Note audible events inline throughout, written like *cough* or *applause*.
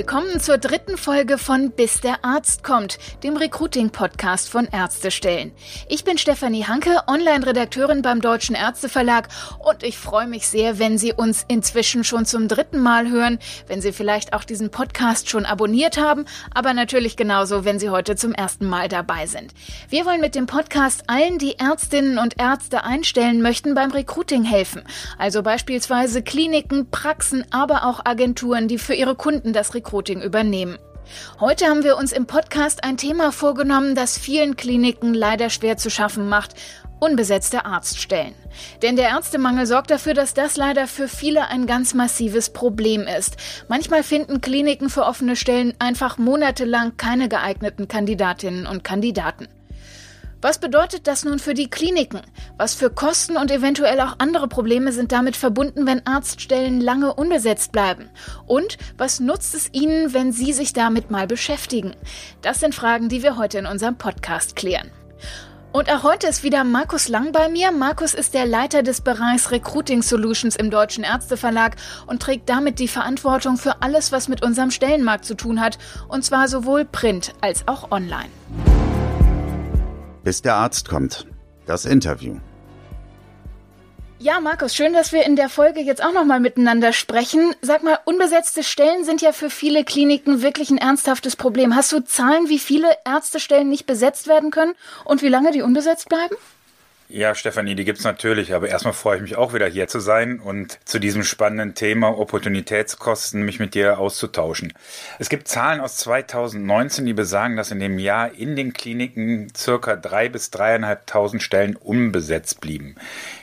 Willkommen zur dritten Folge von Bis der Arzt kommt, dem Recruiting-Podcast von Ärztestellen. Ich bin Stefanie Hanke, Online-Redakteurin beim Deutschen Ärzteverlag und ich freue mich sehr, wenn Sie uns inzwischen schon zum dritten Mal hören, wenn Sie vielleicht auch diesen Podcast schon abonniert haben, aber natürlich genauso, wenn Sie heute zum ersten Mal dabei sind. Wir wollen mit dem Podcast allen, die Ärztinnen und Ärzte einstellen möchten, beim Recruiting helfen. Also beispielsweise Kliniken, Praxen, aber auch Agenturen, die für ihre Kunden das Recruiting übernehmen. Heute haben wir uns im Podcast ein Thema vorgenommen, das vielen Kliniken leider schwer zu schaffen macht. Unbesetzte Arztstellen. Denn der Ärztemangel sorgt dafür, dass das leider für viele ein ganz massives Problem ist. Manchmal finden Kliniken für offene Stellen einfach monatelang keine geeigneten Kandidatinnen und Kandidaten. Was bedeutet das nun für die Kliniken? Was für Kosten und eventuell auch andere Probleme sind damit verbunden, wenn Arztstellen lange unbesetzt bleiben? Und was nutzt es Ihnen, wenn Sie sich damit mal beschäftigen? Das sind Fragen, die wir heute in unserem Podcast klären. Und auch heute ist wieder Markus Lang bei mir. Markus ist der Leiter des Bereichs Recruiting Solutions im Deutschen Ärzteverlag und trägt damit die Verantwortung für alles, was mit unserem Stellenmarkt zu tun hat, und zwar sowohl print als auch online bis der Arzt kommt. Das Interview. Ja, Markus, schön, dass wir in der Folge jetzt auch nochmal miteinander sprechen. Sag mal, unbesetzte Stellen sind ja für viele Kliniken wirklich ein ernsthaftes Problem. Hast du Zahlen, wie viele Ärztestellen nicht besetzt werden können und wie lange die unbesetzt bleiben? Ja, Stefanie, die gibt's natürlich, aber erstmal freue ich mich auch wieder hier zu sein und zu diesem spannenden Thema Opportunitätskosten mich mit dir auszutauschen. Es gibt Zahlen aus 2019, die besagen, dass in dem Jahr in den Kliniken circa drei bis dreieinhalbtausend Stellen unbesetzt blieben.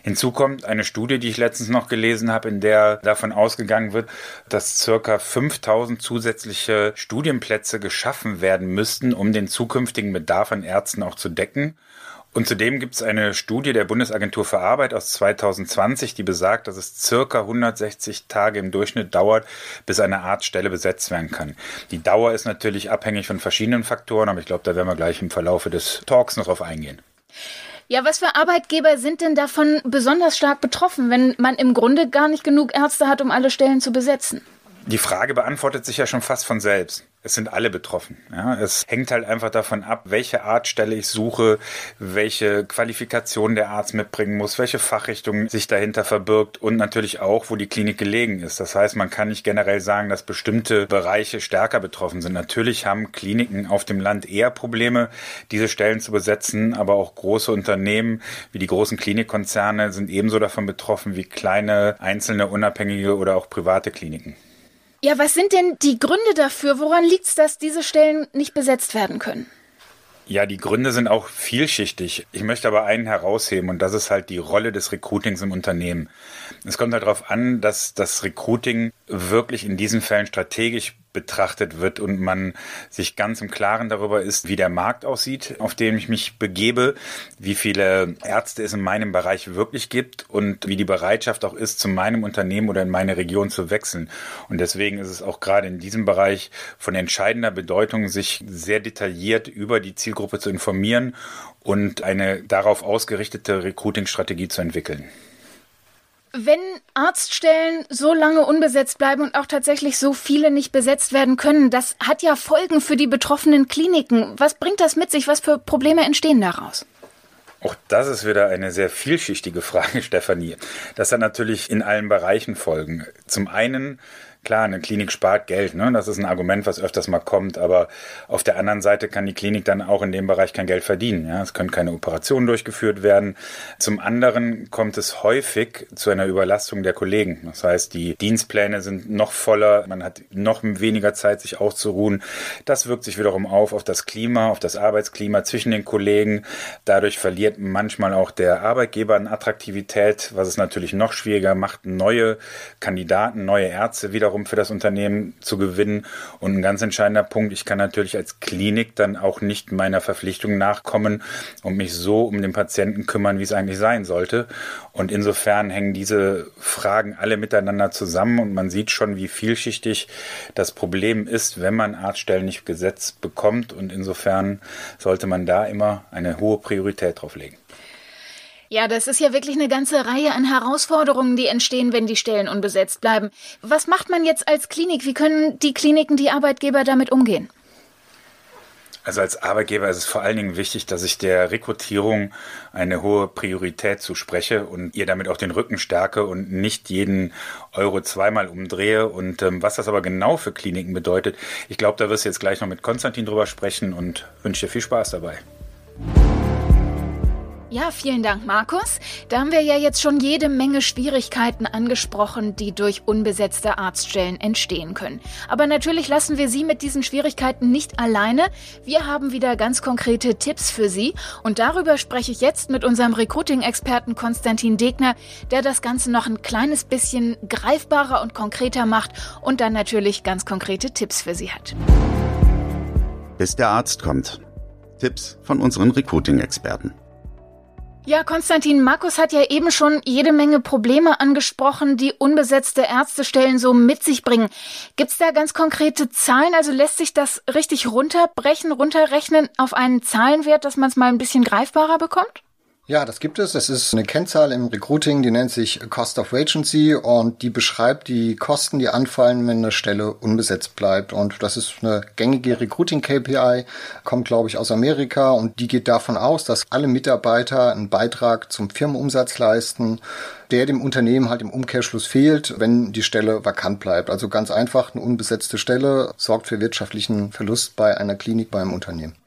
Hinzu kommt eine Studie, die ich letztens noch gelesen habe, in der davon ausgegangen wird, dass circa 5000 zusätzliche Studienplätze geschaffen werden müssten, um den zukünftigen Bedarf an Ärzten auch zu decken. Und zudem gibt es eine Studie der Bundesagentur für Arbeit aus 2020, die besagt, dass es circa 160 Tage im Durchschnitt dauert, bis eine Arztstelle besetzt werden kann. Die Dauer ist natürlich abhängig von verschiedenen Faktoren, aber ich glaube, da werden wir gleich im Verlaufe des Talks noch drauf eingehen. Ja, was für Arbeitgeber sind denn davon besonders stark betroffen, wenn man im Grunde gar nicht genug Ärzte hat, um alle Stellen zu besetzen? Die Frage beantwortet sich ja schon fast von selbst es sind alle betroffen. Ja, es hängt halt einfach davon ab, welche Artstelle ich suche, welche Qualifikation der Arzt mitbringen muss, welche Fachrichtung sich dahinter verbirgt und natürlich auch, wo die Klinik gelegen ist. Das heißt, man kann nicht generell sagen, dass bestimmte Bereiche stärker betroffen sind. Natürlich haben Kliniken auf dem Land eher Probleme, diese Stellen zu besetzen, aber auch große Unternehmen wie die großen Klinikkonzerne sind ebenso davon betroffen wie kleine einzelne unabhängige oder auch private Kliniken. Ja, was sind denn die Gründe dafür? Woran liegt es, dass diese Stellen nicht besetzt werden können? Ja, die Gründe sind auch vielschichtig. Ich möchte aber einen herausheben und das ist halt die Rolle des Recruitings im Unternehmen. Es kommt halt darauf an, dass das Recruiting wirklich in diesen Fällen strategisch betrachtet wird und man sich ganz im Klaren darüber ist, wie der Markt aussieht, auf dem ich mich begebe, wie viele Ärzte es in meinem Bereich wirklich gibt und wie die Bereitschaft auch ist, zu meinem Unternehmen oder in meine Region zu wechseln. Und deswegen ist es auch gerade in diesem Bereich von entscheidender Bedeutung, sich sehr detailliert über die Zielgruppe zu informieren und eine darauf ausgerichtete Recruiting-Strategie zu entwickeln. Wenn Arztstellen so lange unbesetzt bleiben und auch tatsächlich so viele nicht besetzt werden können, das hat ja Folgen für die betroffenen Kliniken. Was bringt das mit sich? Was für Probleme entstehen daraus? Auch das ist wieder eine sehr vielschichtige Frage, *laughs* Stefanie. Das hat natürlich in allen Bereichen Folgen. Zum einen Klar, eine Klinik spart Geld, ne? das ist ein Argument, was öfters mal kommt, aber auf der anderen Seite kann die Klinik dann auch in dem Bereich kein Geld verdienen. Ja? Es können keine Operationen durchgeführt werden. Zum anderen kommt es häufig zu einer Überlastung der Kollegen. Das heißt, die Dienstpläne sind noch voller, man hat noch weniger Zeit, sich auszuruhen. Das wirkt sich wiederum auf auf das Klima, auf das Arbeitsklima zwischen den Kollegen. Dadurch verliert manchmal auch der Arbeitgeber an Attraktivität, was es natürlich noch schwieriger macht, neue Kandidaten, neue Ärzte wiederum für das Unternehmen zu gewinnen. Und ein ganz entscheidender Punkt, ich kann natürlich als Klinik dann auch nicht meiner Verpflichtung nachkommen und mich so um den Patienten kümmern, wie es eigentlich sein sollte. Und insofern hängen diese Fragen alle miteinander zusammen und man sieht schon, wie vielschichtig das Problem ist, wenn man Arztstellen nicht gesetzt bekommt. Und insofern sollte man da immer eine hohe Priorität drauf legen. Ja, das ist ja wirklich eine ganze Reihe an Herausforderungen, die entstehen, wenn die Stellen unbesetzt bleiben. Was macht man jetzt als Klinik? Wie können die Kliniken, die Arbeitgeber damit umgehen? Also als Arbeitgeber ist es vor allen Dingen wichtig, dass ich der Rekrutierung eine hohe Priorität zuspreche und ihr damit auch den Rücken stärke und nicht jeden Euro zweimal umdrehe. Und ähm, was das aber genau für Kliniken bedeutet, ich glaube, da wirst du jetzt gleich noch mit Konstantin drüber sprechen und wünsche dir viel Spaß dabei. Ja, vielen Dank, Markus. Da haben wir ja jetzt schon jede Menge Schwierigkeiten angesprochen, die durch unbesetzte Arztstellen entstehen können. Aber natürlich lassen wir Sie mit diesen Schwierigkeiten nicht alleine. Wir haben wieder ganz konkrete Tipps für Sie. Und darüber spreche ich jetzt mit unserem Recruiting-Experten Konstantin Degner, der das Ganze noch ein kleines bisschen greifbarer und konkreter macht und dann natürlich ganz konkrete Tipps für Sie hat. Bis der Arzt kommt. Tipps von unseren Recruiting-Experten. Ja, Konstantin, Markus hat ja eben schon jede Menge Probleme angesprochen, die unbesetzte Ärztestellen so mit sich bringen. Gibt's da ganz konkrete Zahlen? Also lässt sich das richtig runterbrechen, runterrechnen auf einen Zahlenwert, dass man es mal ein bisschen greifbarer bekommt? Ja, das gibt es. Es ist eine Kennzahl im Recruiting, die nennt sich Cost of Vacancy und die beschreibt die Kosten, die anfallen, wenn eine Stelle unbesetzt bleibt. Und das ist eine gängige Recruiting-KPI, kommt, glaube ich, aus Amerika und die geht davon aus, dass alle Mitarbeiter einen Beitrag zum Firmenumsatz leisten, der dem Unternehmen halt im Umkehrschluss fehlt, wenn die Stelle vakant bleibt. Also ganz einfach, eine unbesetzte Stelle sorgt für wirtschaftlichen Verlust bei einer Klinik, beim Unternehmen.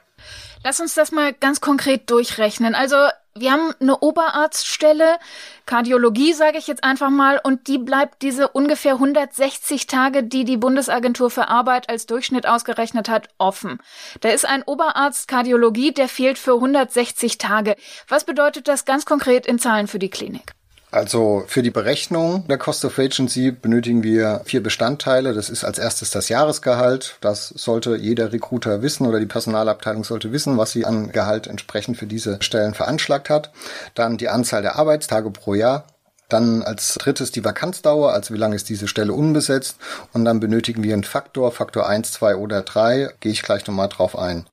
Lass uns das mal ganz konkret durchrechnen. Also wir haben eine Oberarztstelle, Kardiologie sage ich jetzt einfach mal, und die bleibt diese ungefähr 160 Tage, die die Bundesagentur für Arbeit als Durchschnitt ausgerechnet hat, offen. Da ist ein Oberarzt Kardiologie, der fehlt für 160 Tage. Was bedeutet das ganz konkret in Zahlen für die Klinik? Also für die Berechnung der Cost of Agency benötigen wir vier Bestandteile. Das ist als erstes das Jahresgehalt. Das sollte jeder Recruiter wissen oder die Personalabteilung sollte wissen, was sie an Gehalt entsprechend für diese Stellen veranschlagt hat. Dann die Anzahl der Arbeitstage pro Jahr. Dann als drittes die Vakanzdauer, also wie lange ist diese Stelle unbesetzt. Und dann benötigen wir einen Faktor, Faktor 1, 2 oder 3. Gehe ich gleich nochmal drauf ein.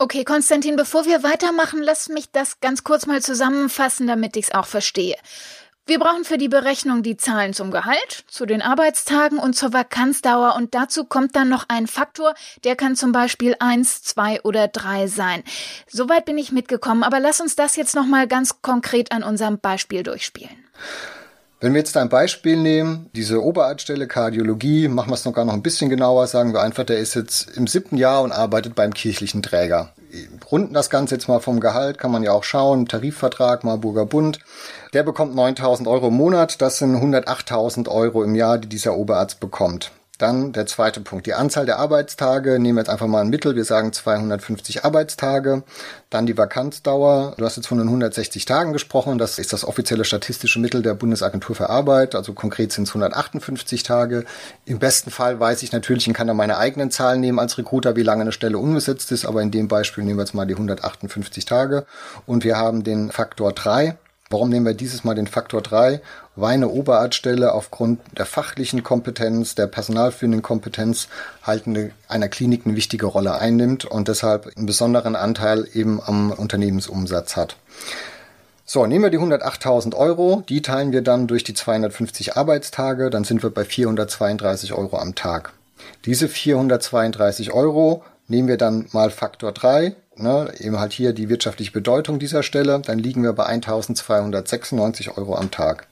Okay, Konstantin, bevor wir weitermachen, lass mich das ganz kurz mal zusammenfassen, damit ich es auch verstehe. Wir brauchen für die Berechnung die Zahlen zum Gehalt, zu den Arbeitstagen und zur Vakanzdauer und dazu kommt dann noch ein Faktor, der kann zum Beispiel eins, zwei oder drei sein. Soweit bin ich mitgekommen, aber lass uns das jetzt nochmal ganz konkret an unserem Beispiel durchspielen. Wenn wir jetzt ein Beispiel nehmen, diese Oberarztstelle Kardiologie, machen wir es noch gar noch ein bisschen genauer, sagen wir einfach, der ist jetzt im siebten Jahr und arbeitet beim kirchlichen Träger runden das Ganze jetzt mal vom Gehalt, kann man ja auch schauen, Tarifvertrag, Marburger Bund. Der bekommt 9000 Euro im Monat, das sind 108.000 Euro im Jahr, die dieser Oberarzt bekommt. Dann der zweite Punkt, die Anzahl der Arbeitstage. Nehmen wir jetzt einfach mal ein Mittel, wir sagen 250 Arbeitstage. Dann die Vakanzdauer. Du hast jetzt von den 160 Tagen gesprochen. Das ist das offizielle statistische Mittel der Bundesagentur für Arbeit. Also konkret sind es 158 Tage. Im besten Fall weiß ich natürlich, ich kann da meine eigenen Zahlen nehmen als Recruiter, wie lange eine Stelle unbesetzt ist. Aber in dem Beispiel nehmen wir jetzt mal die 158 Tage. Und wir haben den Faktor 3. Warum nehmen wir dieses Mal den Faktor 3? Weil eine Oberarztstelle aufgrund der fachlichen Kompetenz, der personalführenden Kompetenz halt eine, einer Klinik eine wichtige Rolle einnimmt und deshalb einen besonderen Anteil eben am Unternehmensumsatz hat. So, nehmen wir die 108.000 Euro, die teilen wir dann durch die 250 Arbeitstage, dann sind wir bei 432 Euro am Tag. Diese 432 Euro nehmen wir dann mal Faktor 3, ne, eben halt hier die wirtschaftliche Bedeutung dieser Stelle, dann liegen wir bei 1296 Euro am Tag.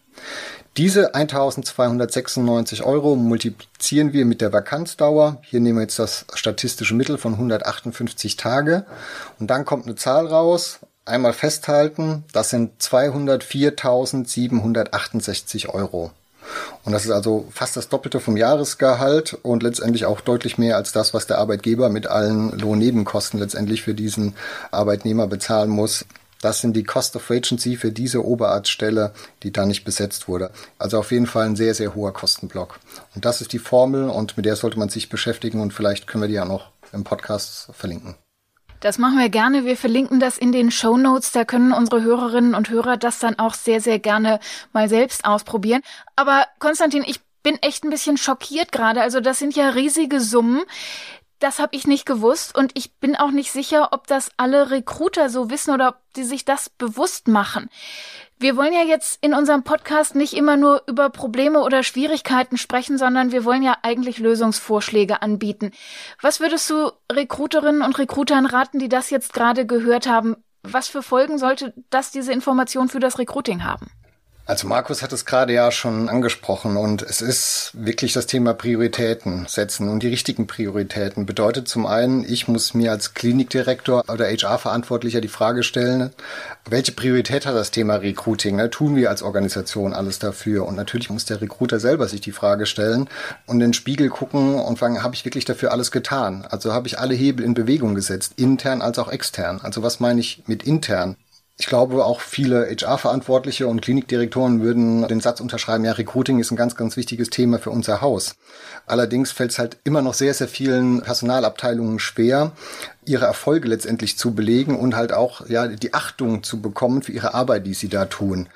Diese 1296 Euro multiplizieren wir mit der Vakanzdauer. Hier nehmen wir jetzt das statistische Mittel von 158 Tage. Und dann kommt eine Zahl raus. Einmal festhalten, das sind 204.768 Euro. Und das ist also fast das Doppelte vom Jahresgehalt und letztendlich auch deutlich mehr als das, was der Arbeitgeber mit allen Lohnnebenkosten letztendlich für diesen Arbeitnehmer bezahlen muss. Das sind die Cost of Agency für diese Oberarztstelle, die da nicht besetzt wurde. Also auf jeden Fall ein sehr, sehr hoher Kostenblock. Und das ist die Formel und mit der sollte man sich beschäftigen und vielleicht können wir die ja noch im Podcast verlinken. Das machen wir gerne. Wir verlinken das in den Show Notes. Da können unsere Hörerinnen und Hörer das dann auch sehr, sehr gerne mal selbst ausprobieren. Aber Konstantin, ich bin echt ein bisschen schockiert gerade. Also das sind ja riesige Summen. Das habe ich nicht gewusst und ich bin auch nicht sicher, ob das alle Recruiter so wissen oder ob die sich das bewusst machen. Wir wollen ja jetzt in unserem Podcast nicht immer nur über Probleme oder Schwierigkeiten sprechen, sondern wir wollen ja eigentlich Lösungsvorschläge anbieten. Was würdest du Recruiterinnen und Recruitern raten, die das jetzt gerade gehört haben? Was für Folgen sollte das diese Information für das Recruiting haben? Also Markus hat es gerade ja schon angesprochen und es ist wirklich das Thema Prioritäten setzen und die richtigen Prioritäten bedeutet zum einen, ich muss mir als Klinikdirektor oder HR-Verantwortlicher die Frage stellen, welche Priorität hat das Thema Recruiting? Ne? Tun wir als Organisation alles dafür? Und natürlich muss der Recruiter selber sich die Frage stellen und in den Spiegel gucken und fragen, habe ich wirklich dafür alles getan? Also habe ich alle Hebel in Bewegung gesetzt, intern als auch extern? Also was meine ich mit intern? Ich glaube, auch viele HR-Verantwortliche und Klinikdirektoren würden den Satz unterschreiben, ja, Recruiting ist ein ganz, ganz wichtiges Thema für unser Haus. Allerdings fällt es halt immer noch sehr, sehr vielen Personalabteilungen schwer, ihre Erfolge letztendlich zu belegen und halt auch, ja, die Achtung zu bekommen für ihre Arbeit, die sie da tun.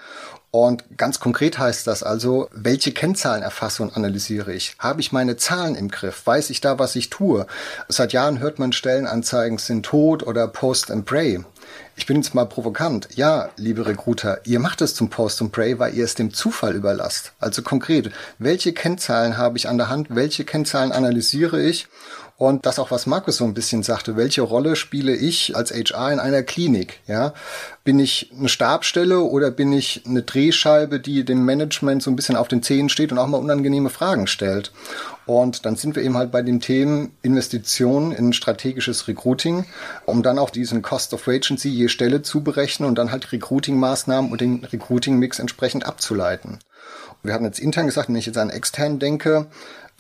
Und ganz konkret heißt das also, welche Kennzahlen erfasse und analysiere ich? Habe ich meine Zahlen im Griff? Weiß ich da, was ich tue? Seit Jahren hört man Stellenanzeigen sind tot oder Post and Pray. Ich bin jetzt mal provokant. Ja, liebe Recruiter, ihr macht es zum Post and Pray, weil ihr es dem Zufall überlasst. Also konkret, welche Kennzahlen habe ich an der Hand? Welche Kennzahlen analysiere ich? Und das auch, was Markus so ein bisschen sagte, welche Rolle spiele ich als HR in einer Klinik? Ja, bin ich eine Stabstelle oder bin ich eine Drehscheibe, die dem Management so ein bisschen auf den Zehen steht und auch mal unangenehme Fragen stellt? Und dann sind wir eben halt bei den Themen Investitionen in strategisches Recruiting, um dann auch diesen Cost of Agency je Stelle zu berechnen und dann halt Recruiting-Maßnahmen und den Recruiting-Mix entsprechend abzuleiten. Wir hatten jetzt intern gesagt, wenn ich jetzt an extern denke,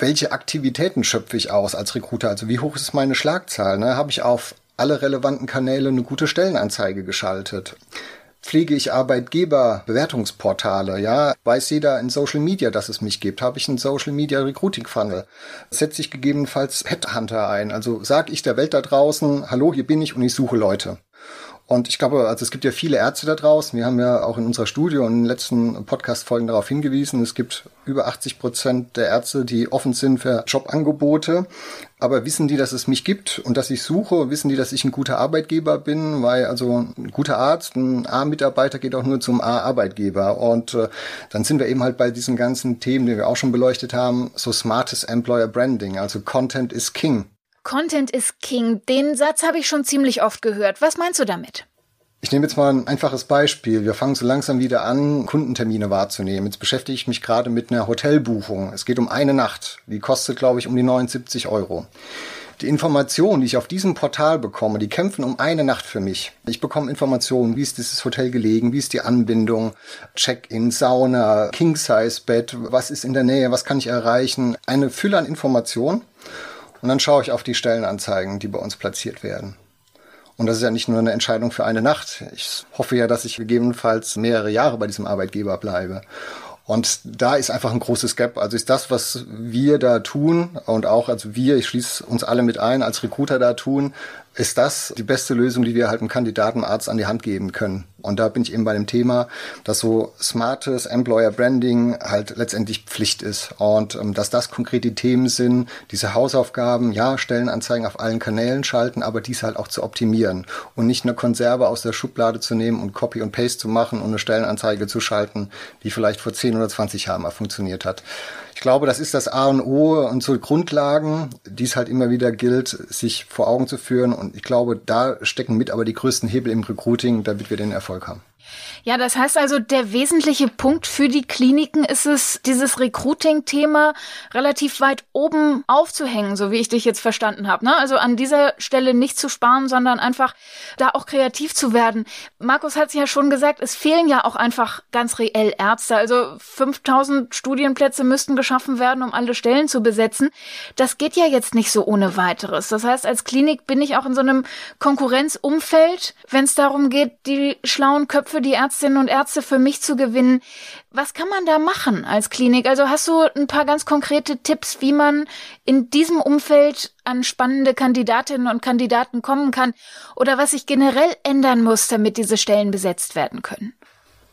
welche Aktivitäten schöpfe ich aus als Recruiter? Also wie hoch ist meine Schlagzahl? Ne? Habe ich auf alle relevanten Kanäle eine gute Stellenanzeige geschaltet? Pflege ich Arbeitgeberbewertungsportale? Ja, weiß jeder in Social Media, dass es mich gibt? Habe ich einen Social Media Recruiting Funnel? Setze ich gegebenenfalls Headhunter ein? Also sage ich der Welt da draußen, hallo, hier bin ich und ich suche Leute. Und ich glaube, also es gibt ja viele Ärzte da draußen. Wir haben ja auch in unserer Studie und in den letzten Podcast-Folgen darauf hingewiesen. Es gibt über 80 Prozent der Ärzte, die offen sind für Jobangebote. Aber wissen die, dass es mich gibt und dass ich suche? Wissen die, dass ich ein guter Arbeitgeber bin? Weil also ein guter Arzt, ein A-Mitarbeiter geht auch nur zum A-Arbeitgeber. Und äh, dann sind wir eben halt bei diesen ganzen Themen, die wir auch schon beleuchtet haben, so smartes Employer Branding. Also Content is King. Content is King. Den Satz habe ich schon ziemlich oft gehört. Was meinst du damit? Ich nehme jetzt mal ein einfaches Beispiel. Wir fangen so langsam wieder an, Kundentermine wahrzunehmen. Jetzt beschäftige ich mich gerade mit einer Hotelbuchung. Es geht um eine Nacht. Die kostet, glaube ich, um die 79 Euro. Die Informationen, die ich auf diesem Portal bekomme, die kämpfen um eine Nacht für mich. Ich bekomme Informationen, wie ist dieses Hotel gelegen, wie ist die Anbindung, Check-in, Sauna, King-Size-Bett, was ist in der Nähe, was kann ich erreichen. Eine Fülle an Informationen. Und dann schaue ich auf die Stellenanzeigen, die bei uns platziert werden. Und das ist ja nicht nur eine Entscheidung für eine Nacht. Ich hoffe ja, dass ich gegebenenfalls mehrere Jahre bei diesem Arbeitgeber bleibe. Und da ist einfach ein großes Gap. Also ist das, was wir da tun und auch also wir, ich schließe uns alle mit ein, als Recruiter da tun, ist das die beste Lösung, die wir halt einem Kandidaten, Arzt an die Hand geben können. Und da bin ich eben bei dem Thema, dass so smartes Employer Branding halt letztendlich Pflicht ist. Und ähm, dass das konkrete Themen sind, diese Hausaufgaben, ja, Stellenanzeigen auf allen Kanälen schalten, aber dies halt auch zu optimieren und nicht eine Konserve aus der Schublade zu nehmen und Copy und Paste zu machen und eine Stellenanzeige zu schalten, die vielleicht vor 10 oder 20 Jahren mal funktioniert hat. Ich glaube, das ist das A und O und so Grundlagen, die es halt immer wieder gilt, sich vor Augen zu führen. Und ich glaube, da stecken mit aber die größten Hebel im Recruiting, damit wir den Erfolg haben. Ja, das heißt also, der wesentliche Punkt für die Kliniken ist es, dieses Recruiting-Thema relativ weit oben aufzuhängen, so wie ich dich jetzt verstanden habe. Ne? Also an dieser Stelle nicht zu sparen, sondern einfach da auch kreativ zu werden. Markus hat es ja schon gesagt, es fehlen ja auch einfach ganz reell Ärzte. Also 5000 Studienplätze müssten geschaffen werden, um alle Stellen zu besetzen. Das geht ja jetzt nicht so ohne weiteres. Das heißt, als Klinik bin ich auch in so einem Konkurrenzumfeld, wenn es darum geht, die schlauen Köpfe, die Ärztinnen und Ärzte für mich zu gewinnen. Was kann man da machen als Klinik? Also hast du ein paar ganz konkrete Tipps, wie man in diesem Umfeld an spannende Kandidatinnen und Kandidaten kommen kann oder was sich generell ändern muss, damit diese Stellen besetzt werden können?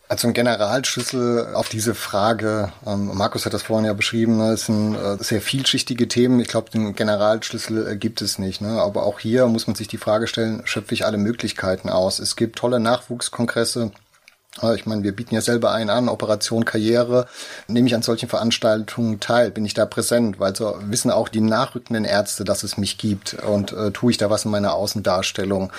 Also ein Generalschlüssel auf diese Frage, ähm, Markus hat das vorhin ja beschrieben, ne, es sind äh, sehr vielschichtige Themen. Ich glaube, den Generalschlüssel äh, gibt es nicht. Ne? Aber auch hier muss man sich die Frage stellen, schöpfe ich alle Möglichkeiten aus? Es gibt tolle Nachwuchskongresse, ich meine, wir bieten ja selber einen an, Operation Karriere. Nehme ich an solchen Veranstaltungen teil? Bin ich da präsent? Weil so wissen auch die nachrückenden Ärzte, dass es mich gibt und äh, tue ich da was in meiner Außendarstellung?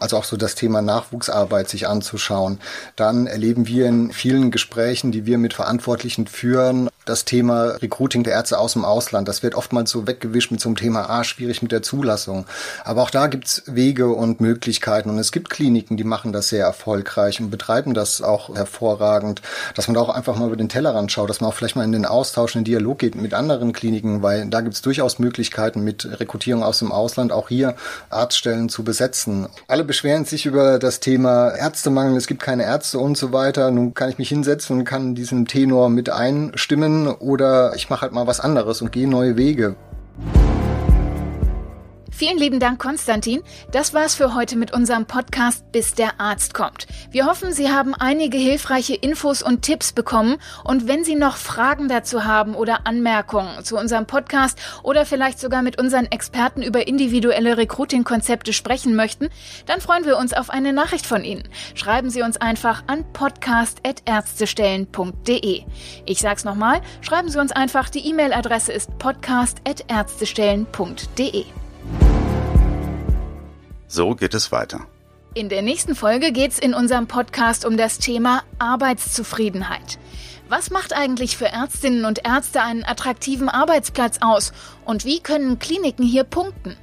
Also auch so das Thema Nachwuchsarbeit sich anzuschauen. Dann erleben wir in vielen Gesprächen, die wir mit Verantwortlichen führen, das Thema Recruiting der Ärzte aus dem Ausland. Das wird oftmals so weggewischt mit so einem Thema, ah, schwierig mit der Zulassung. Aber auch da gibt's Wege und Möglichkeiten und es gibt Kliniken, die machen das sehr erfolgreich und betreiben das auch hervorragend, dass man da auch einfach mal über den Tellerrand schaut, dass man auch vielleicht mal in den Austausch, in den Dialog geht mit anderen Kliniken, weil da gibt es durchaus Möglichkeiten mit Rekrutierung aus dem Ausland auch hier Arztstellen zu besetzen. Alle beschweren sich über das Thema Ärztemangel, es gibt keine Ärzte und so weiter. Nun kann ich mich hinsetzen und kann diesen Tenor mit einstimmen oder ich mache halt mal was anderes und gehe neue Wege. Vielen lieben Dank, Konstantin. Das war's für heute mit unserem Podcast Bis der Arzt kommt. Wir hoffen, Sie haben einige hilfreiche Infos und Tipps bekommen. Und wenn Sie noch Fragen dazu haben oder Anmerkungen zu unserem Podcast oder vielleicht sogar mit unseren Experten über individuelle Recruiting-Konzepte sprechen möchten, dann freuen wir uns auf eine Nachricht von Ihnen. Schreiben Sie uns einfach an podcast.ärztestellen.de. Ich sag's nochmal, schreiben Sie uns einfach, die E-Mail-Adresse ist podcast.ärztestellen.de. So geht es weiter. In der nächsten Folge geht es in unserem Podcast um das Thema Arbeitszufriedenheit. Was macht eigentlich für Ärztinnen und Ärzte einen attraktiven Arbeitsplatz aus und wie können Kliniken hier punkten?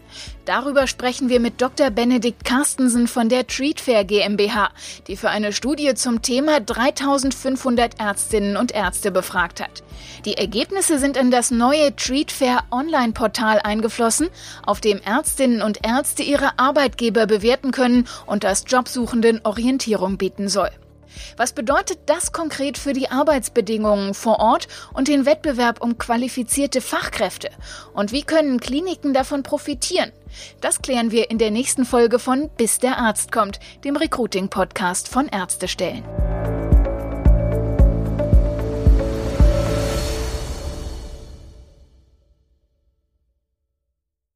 Darüber sprechen wir mit Dr. Benedikt Carstensen von der Treatfair GmbH, die für eine Studie zum Thema 3500 Ärztinnen und Ärzte befragt hat. Die Ergebnisse sind in das neue Treatfair Online-Portal eingeflossen, auf dem Ärztinnen und Ärzte ihre Arbeitgeber bewerten können und das Jobsuchenden Orientierung bieten soll. Was bedeutet das konkret für die Arbeitsbedingungen vor Ort und den Wettbewerb um qualifizierte Fachkräfte? Und wie können Kliniken davon profitieren? Das klären wir in der nächsten Folge von Bis der Arzt kommt, dem Recruiting-Podcast von Ärztestellen.